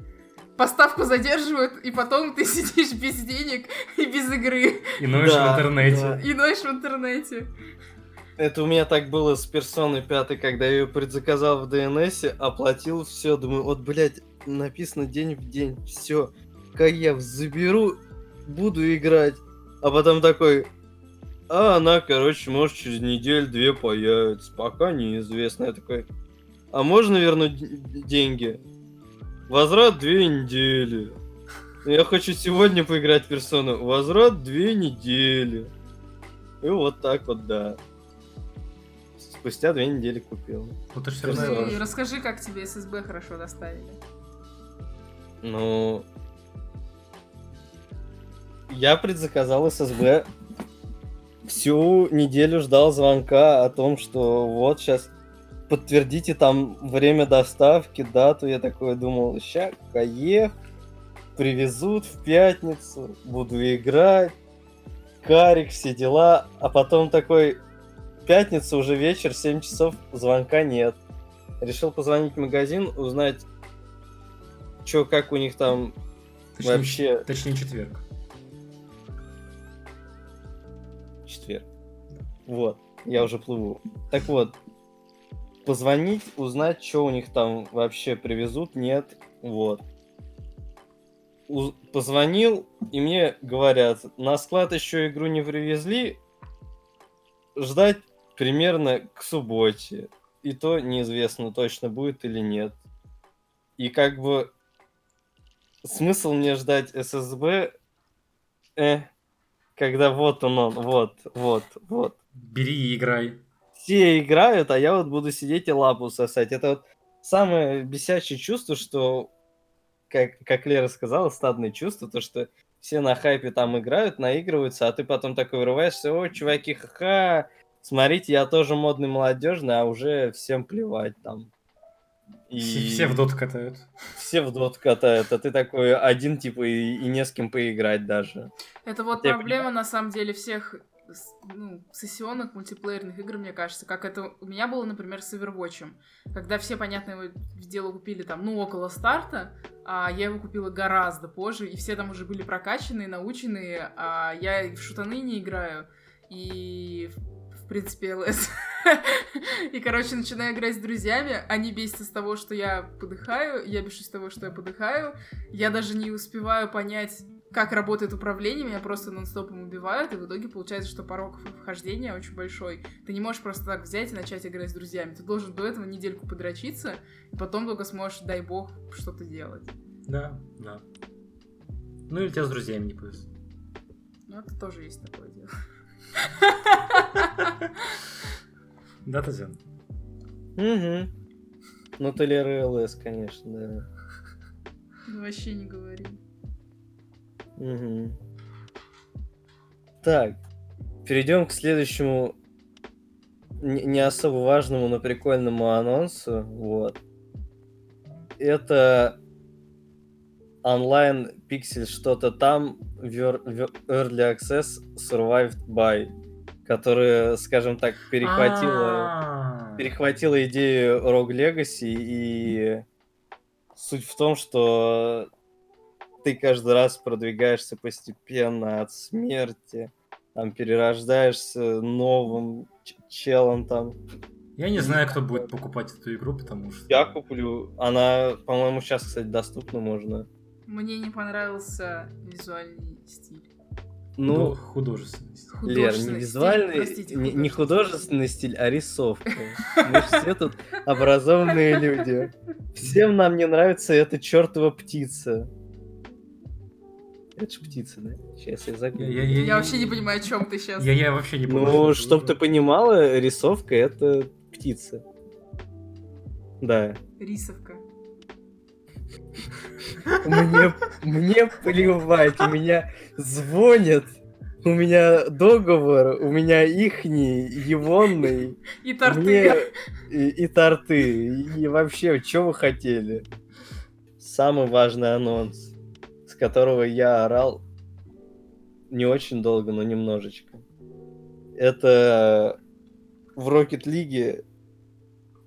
Поставку задерживают, и потом ты сидишь без денег и без игры. И ноешь Да, в интернете. да. И ноешь в интернете. Это у меня так было с персоной 5, когда я ее предзаказал в DNS, оплатил все, думаю, вот, блядь, написано день в день. Все. Каев заберу, буду играть. А потом такой, а она, короче, может через неделю-две появится. Пока неизвестно. Я такой, а можно вернуть деньги? Возврат две недели. Я хочу сегодня поиграть в персону. Возврат две недели. И вот так вот, да. Спустя две недели купил. Ну ты все Персона. равно... Ну и расскажи, как тебе ССБ хорошо доставили. Ну... Я предзаказал ССБ. Всю неделю ждал звонка о том, что вот сейчас подтвердите там время доставки, дату. Я такой думал, ща, Каев, привезут в пятницу, буду играть, карик, все дела. А потом такой, пятница, уже вечер, 7 часов, звонка нет. Решил позвонить в магазин, узнать, что, как у них там Точнее, вообще Точнее, четверг. четверг. Вот, я уже плыву. Так вот, позвонить, узнать, что у них там вообще привезут, нет, вот. У- Позвонил, и мне говорят, на склад еще игру не привезли, ждать примерно к субботе. И то неизвестно, точно будет или нет. И как бы смысл мне ждать ССБ, э, когда вот он, он, вот, вот, вот. Бери и играй. Все играют, а я вот буду сидеть и лапу сосать. Это вот самое бесячее чувство, что, как, как Лера сказала, стадное чувство, то, что все на хайпе там играют, наигрываются, а ты потом такой вырываешься, о, чуваки, ха-ха, смотрите, я тоже модный, молодежный, а уже всем плевать там. И Все, в доту катают. все в дот катают, а ты такой один, типа, и, и не с кем поиграть даже. Это вот Я проблема, на самом деле, всех ну, сессионных мультиплеерных игр, мне кажется, как это у меня было, например, с Overwatch. Когда все, понятное его дело, купили там, ну, около старта, а я его купила гораздо позже, и все там уже были прокачанные, наученные, а я в шутаны не играю, и в, в принципе ЛС. И, короче, начинаю играть с друзьями, они бесятся с того, что я подыхаю, я бешусь с того, что я подыхаю, я даже не успеваю понять, как работает управление, меня просто нон-стопом убивают, и в итоге получается, что порог вхождения очень большой. Ты не можешь просто так взять и начать играть с друзьями. Ты должен до этого недельку подрочиться, и потом только сможешь, дай бог, что-то делать. Да, да. Ну или тебя с друзьями не повезло. Ну, это тоже есть такое дело. Да, Татьяна? Угу. Ну, ты ЛС, конечно, да. Ну, вообще не говори. Мгм. Так, перейдем к следующему не особо важному, но прикольному анонсу. Вот. Это онлайн пиксель что-то там Early Access Survived by, которая, скажем так, перехватила А, перехватила идею Rogue Legacy, и суть в том, что ты каждый раз продвигаешься постепенно от смерти, там перерождаешься новым челом там. Я не знаю, кто будет покупать эту игру, потому что... Я куплю. Она, по-моему, сейчас, кстати, доступна можно. Мне не понравился визуальный стиль. Ну, Ну, художественный. Лер, не Художественный стиль, визуальный, простите, не, не художественный. художественный стиль, а рисовка. Мы все тут образованные люди. Всем нам не нравится эта чертова птица. Это же птица, да? Сейчас я Я, загуглю. я- я- Я вообще не понимаю, о чем ты сейчас. Я, я вообще не понимаю. Ну, что чтоб это. ты понимала, рисовка это птица. Да. Рисовка. Мне, мне плевать, у меня звонят, у меня договор, у меня ихний, егонный. И торты. Мне и, и торты. И вообще, что вы хотели? Самый важный анонс, которого я орал не очень долго, но немножечко. Это в Rocket League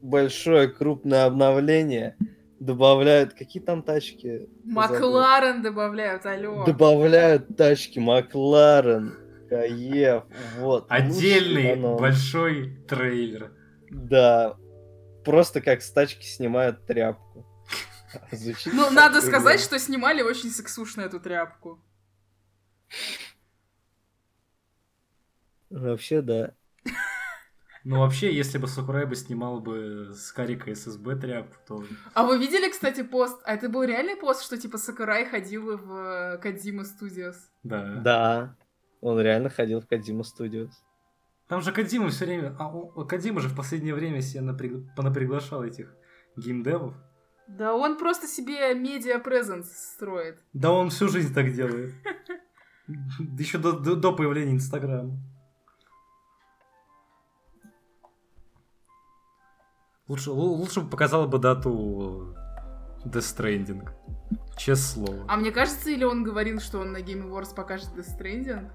большое крупное обновление. Добавляют... Какие там тачки? Макларен добавляют, алло. Добавляют тачки Макларен, Каев, вот. лучший Отдельный анонс. большой трейлер. Да. Просто как с тачки снимают тряпку. Звучит Ну, надо сказать, что снимали очень сексушно эту тряпку. Вообще, да. Ну, вообще, если бы Сакурай бы снимал бы с Карика ССБ тряпку, то... А вы видели, кстати, пост? А это был реальный пост, что типа Сакурай ходила в Кадзима Studios? Да. Да. Он реально ходил в Кадзима Studios. Там же Кадима все время... А, Кадима же в последнее время себе наприг- понаприглашал этих геймдевов. Да он просто себе медиа-презенс строит. Да он всю жизнь так делает. Еще до, до- до появления Инстаграма. Лучше, лу- лучше бы показала бы дату Death Stranding. Честное слово. А мне кажется, или он говорил, что он на Game Awards покажет Death Stranding?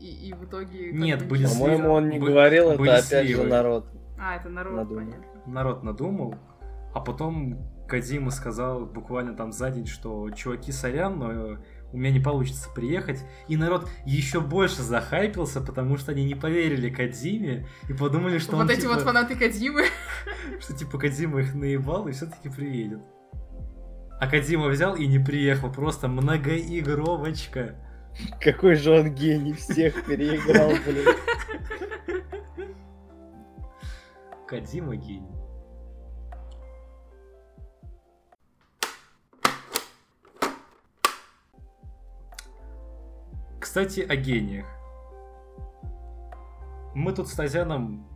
И, и в итоге... Нет, бы были. По-моему, он не говорил, это были опять же народ. А, это народ, Надумал. понятно. Народ надумал, а потом Кадима сказал буквально там за день, что чуваки, сорян, но у меня не получится приехать. И народ еще больше захайпился, потому что они не поверили Кадиме и подумали, что вот он эти типа, вот фанаты Кадимы. что типа Кадима их наебал и все-таки приедет. А Кадима взял и не приехал, просто многоигровочка. Какой же он гений, всех переиграл, блин. Кадима гений. Кстати, о гениях. Мы тут с Тазяном,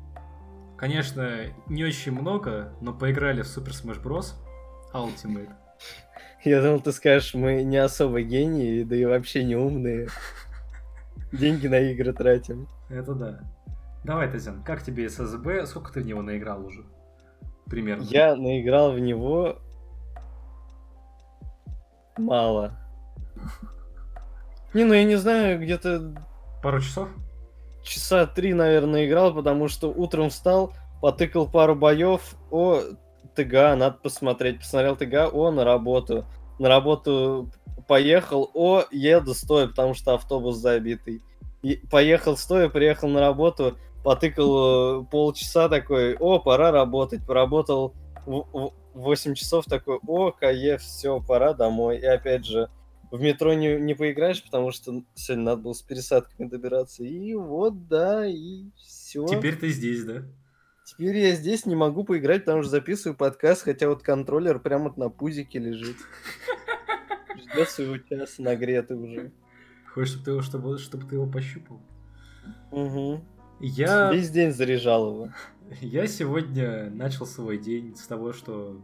конечно, не очень много, но поиграли в Super Smash Bros. Ultimate. Я думал, ты скажешь, мы не особо гении, да и вообще не умные. Деньги на игры тратим. Это да. Давай, Тазян, как тебе ССБ? Сколько ты в него наиграл уже? Примерно. Я наиграл в него мало. Не, ну я не знаю, где-то Пару часов? часа три, наверное, играл, потому что утром встал, потыкал пару боев, о, ТГА, надо посмотреть. Посмотрел ТГА, о, на работу. На работу поехал, о, еду стоя, потому что автобус забитый. И поехал стоя, приехал на работу, потыкал э, полчаса такой, о, пора работать. Поработал в- в- 8 часов такой, о, кайф, все, пора домой. И опять же, в метро не, не поиграешь, потому что сегодня надо было с пересадками добираться. И вот, да, и все. Теперь ты здесь, да? Теперь я здесь не могу поиграть, потому что записываю подкаст, хотя вот контроллер прямо вот на пузике лежит. Ждет своего часа нагретый уже. Хочешь, чтобы ты его, чтобы, чтобы ты его пощупал? Угу. Я, Весь день заряжал его. я сегодня начал свой день с того, что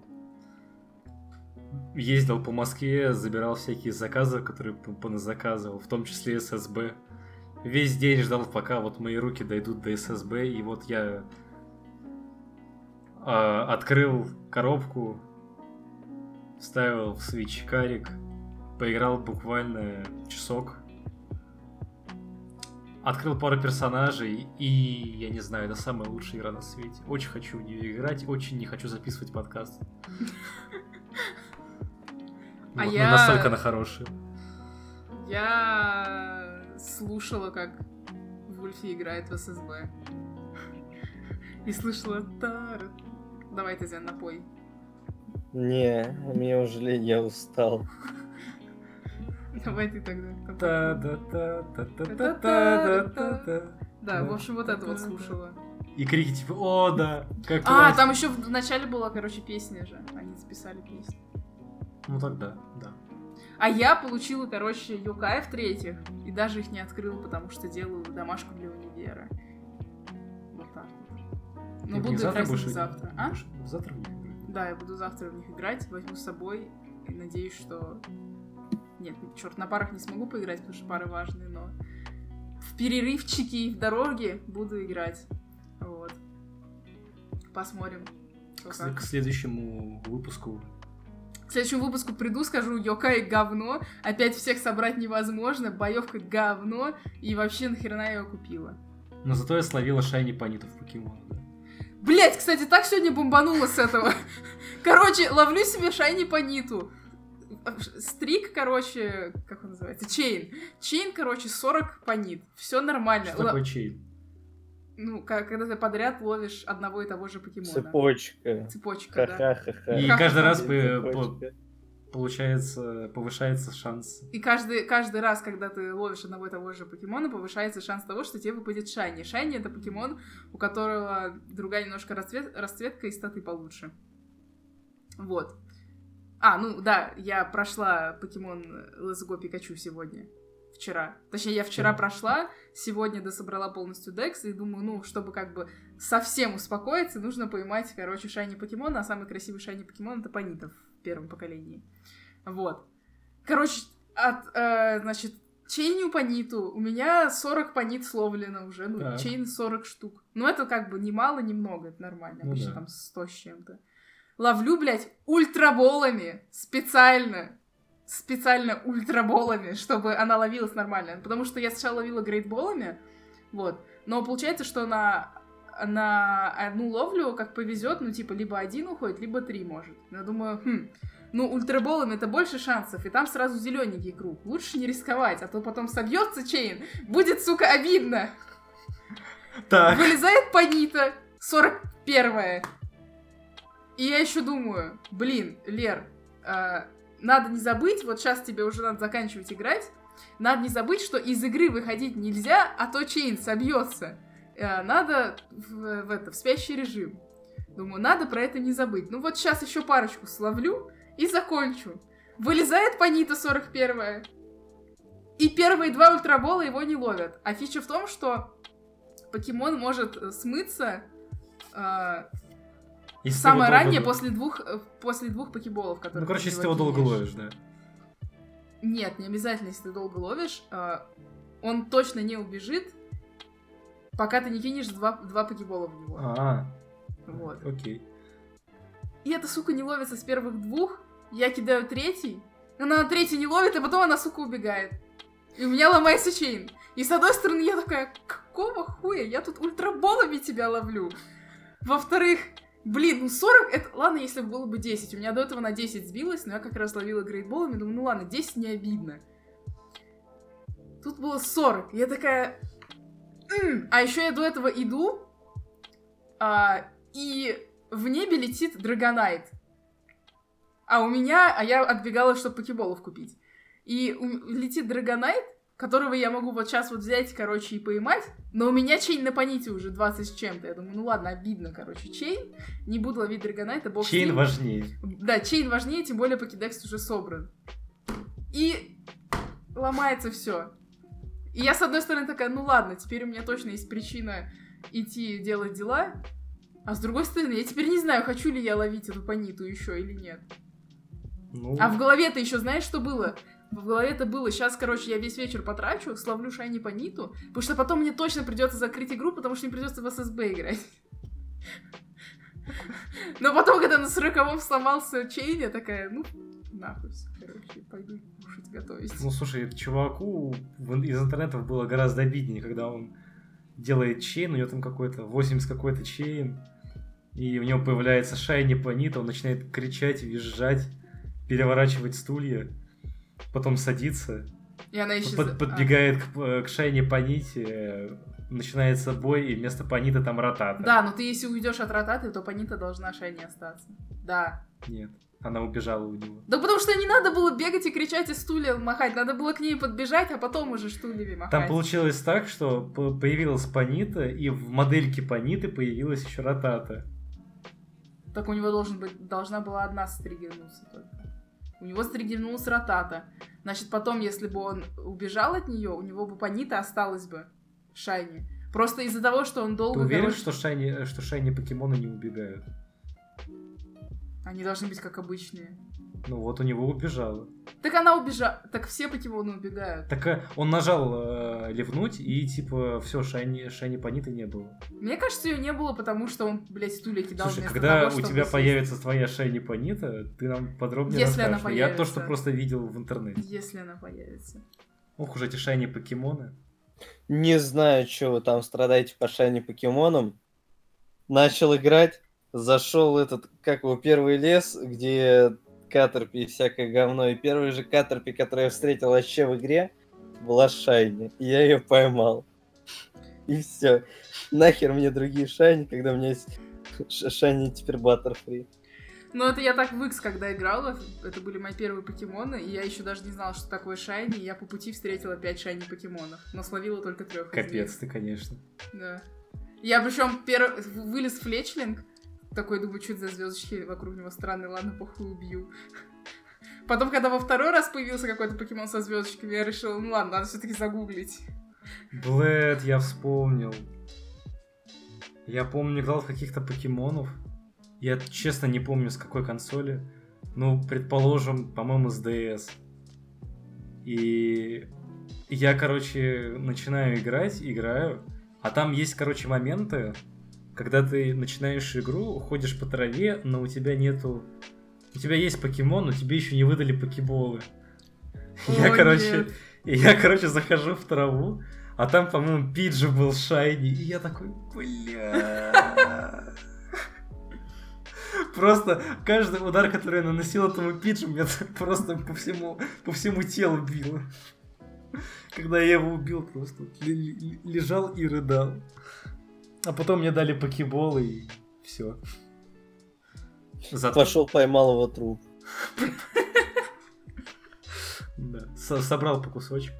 ездил по Москве, забирал всякие заказы, которые поназаказывал, в том числе ССБ. Весь день ждал, пока вот мои руки дойдут до ССБ, и вот я а, открыл коробку, вставил в свич карик, поиграл буквально часок, открыл пару персонажей, и я не знаю, это самая лучшая игра на свете. Очень хочу в нее играть, очень не хочу записывать подкаст. А Вот, ну, я- настолько она хорошая. Я слушала, как Вульфи играет в ССБ. И слышала. Давай, Тазян, напой. Не, мне уже лень, я устал. Давай ты тогда. Да, в общем, вот это вот слушала. И крики типа, о, да, как А, классно». там еще в начале была, короче, песня же. Они записали песню. Ну тогда, да. А я получила, короче, Юкай в третьих. И даже их не открыла, потому что делаю домашку для универа. Вот так вот. Но буду играть будешь завтра. А? Завтра в них играть? Да, я буду завтра в них играть, возьму с собой и надеюсь, что... Нет, черт, на парах не смогу поиграть, потому что пары важные, но в перерывчике и в дороге буду играть. Вот. Посмотрим. К, к следующему выпуску К следующему выпуску приду, скажу, Йокай говно, опять всех собрать невозможно, боевка говно, и вообще нахрена я его купила. Но зато я словила Шайни Паниту в покемон. Блять, кстати, так сегодня бомбануло с этого. Короче, ловлю себе шайни по ниту. Streak, короче, как он называется? Chain. Chain, короче, 40 понит. Все нормально. Что такое chain? Ну, как, когда ты подряд ловишь одного и того же покемона. Цепочка. Цепочка, да. Ха-ха-ха-ха. И каждый раз по- получается, повышается шанс. И каждый, каждый раз, когда ты ловишь одного и того же покемона, повышается шанс того, что тебе выпадет shiny. Shiny — это покемон, у которого другая немножко расцвет- расцветка и статы получше. Вот. А, ну да, я прошла покемон Let's Go Пикачу сегодня. Вчера. Точнее, я вчера прошла, сегодня дособрала полностью декс, и думаю, ну, чтобы как бы совсем успокоиться, нужно поймать, короче, шайни покемона, а самый красивый шайни покемон — это Панита в первом поколении. Вот. Короче, от, э, значит, чейню паниту. У меня 40 панит словлено уже. Ну, Так. чейн 40 штук. Ну, это как бы ни мало, ни много. Это нормально. Ну Обычно да. там 100 с чем-то. Ловлю, блядь, ультраболами. Специально. Специально ультраболами, чтобы она ловилась нормально. Потому что я сначала ловила грейтболами. Вот. Но получается, что на на одну ловлю, как повезет, ну, типа, либо один уходит, либо три может. Я думаю, хм, ну, ультраболами это больше шансов, и там сразу зелененький круг. Лучше не рисковать, а то потом собьется чейн, будет, сука, обидно. Так. Вылезает Панита, 41 И я еще думаю, блин, Лер, э, надо не забыть, вот сейчас тебе уже надо заканчивать играть, надо не забыть, что из игры выходить нельзя, а то чейн собьется. Э, надо в, в это, в спящий режим. Думаю, надо про это не забыть. Ну вот сейчас еще парочку словлю и закончу. Вылезает Панита 41 и первые два ультрабола его не ловят. А фича в том, что покемон может э, смыться э, Если самое его долго- раннее после двух, э, после двух покеболов, которые Ну, короче, если ты его долго ловишь, да. Нет, не обязательно, если ты долго ловишь. э, он точно не убежит, пока ты не кинешь два, два покебола в него. А, Вот. окей. И эта сука не ловится с первых двух. Я кидаю третий. Она на третий не ловит, а потом она, сука, убегает. И у меня ломается чейн. И с одной стороны, я такая, какого хуя? Я тут ультраболами тебя ловлю. Во-вторых, блин, ну 40, это... Ладно, если бы было бы 10. У меня до этого на 10 сбилось, но я как раз ловила грейдболами. Думаю, ну ладно, 10 не обидно. Тут было 40. Я такая... «М». А еще я до этого иду, а, и в небе летит Драгонайт. А у меня, а я отбегала, чтобы покеболов купить. И у- летит Драгонайт, которого я могу вот сейчас вот взять, короче, и поймать, но у меня chain на поните уже 20 с чем-то. Я думаю, ну ладно, обидно, короче, chain. Не буду ловить Драгонайта, бог с Chain ним. важнее. Да, chain важнее, тем более покедекс уже собран. И ломается все. И я, с одной стороны, такая, ну ладно, теперь у меня точно есть причина идти делать дела. А с другой стороны, я теперь не знаю, хочу ли я ловить эту паниту еще или нет. Ну, А в голове-то еще знаешь, что было? В голове-то было, сейчас, короче, я весь вечер потрачу, словлю шайни паниту, потому что потом мне точно придется закрыть игру, потому что мне придется в ССБ играть. Но потом, когда на сороковом сломался чейн, я такая, ну, нахуй, короче, пойду кушать, готовить. ну, слушай, чуваку из интернетов было гораздо обиднее, когда он делает чейн, у него там какой-то 80 какой-то чейн, и у него появляется шайни планета, он начинает кричать, визжать, переворачивать стулья, потом садится, И она исчезает. под- подбегает к, э, к шайне паните, э, начинается бой, и вместо панита там ротата. Да, но ты если уйдешь от ротаты, то панита должна шайни остаться. Да. Нет, она убежала у него. Да потому что не надо было бегать и кричать и стулья махать, надо было к ней подбежать, а потом уже стульями махать. Там получилось так, что появилась панита, и в модельке паниты появилась еще ротата. Так у него должен быть, должна была одна стригернуться только. У него стригернулась ротата. Значит, потом, если бы он убежал от нее, у него бы панита осталась бы Шайни. Просто из-за того, что он Ты долго... уверен, короче, что shiny, что shiny покемоны не убегают? Они должны быть как обычные. Ну вот у него убежала. Так она убежала. Так все покемоны убегают. Так э, он нажал э, ливнуть, и типа все, shiny, shiny пониты не было. Мне кажется, ее не было, потому что он, блядь, стулья кидал Слушай, когда того, у тебя сесть. появится твоя shiny понита, ты нам подробнее Если она расскажешь. Я то, появится. что просто видел в интернете. Если она появится. Ох уж эти shiny покемоны. Не знаю, что вы там страдаете по shiny покемонам. Начал играть, зашел этот, как его, первый лес, где Катерпи и всякое говно. И первый же Катерпи, который я встретил вообще в игре, была shiny. И я ее поймал. И все. Нахер мне другие shiny, когда у меня есть shiny теперь Баттерфри. Ну, это я так в X, когда играла, это были мои первые покемоны, и я еще даже не знала, что такое shiny, и я по пути встретила 5 shiny покемонов, но словила только трех. Капец ты, конечно. Да. Я причем пер... вылез флечлинг, такой думаю, что это за звездочки вокруг него странные, ладно, похуй убью. Потом, когда во второй раз появился какой-то покемон со звездочками, я решила, ну ладно, надо все-таки загуглить. Блэд, я вспомнил. Я помню, играл в каких-то покемонов. Я честно не помню, с какой консоли. Ну, предположим, по-моему, с DS. И я, короче, начинаю играть, играю. А там есть, короче, моменты, когда ты начинаешь игру, ходишь по траве, но у тебя нету... У тебя есть покемон, но тебе еще не выдали покеболы. Я, О, короче, нет. я, короче, захожу в траву, а там, по-моему, Пиджи был шайни, и я такой, бля. Просто каждый удар, который я наносил этому Пиджи, мне просто по всему, по всему телу било. Когда я его убил, просто лежал и рыдал. А потом мне дали покеболы и все. Зато, Пошел, поймал его труп. да, со- собрал по кусочку.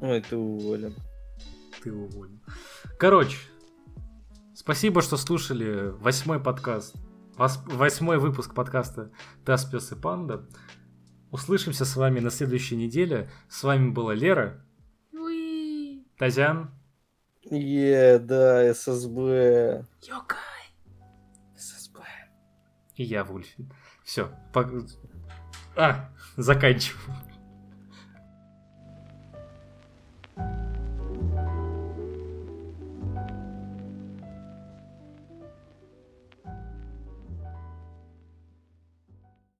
Ой, ты уволен. Ты уволен. Короче, спасибо, что слушали восьмой подкаст. Вос- Восьмой выпуск подкаста «Тас, пес и панда». Услышимся с вами на следующей неделе. С вами была Лера. Тазян? Е, да, ССБ. Йокай. ССБ. И я, Вульфи. Все, по... А, заканчиваю.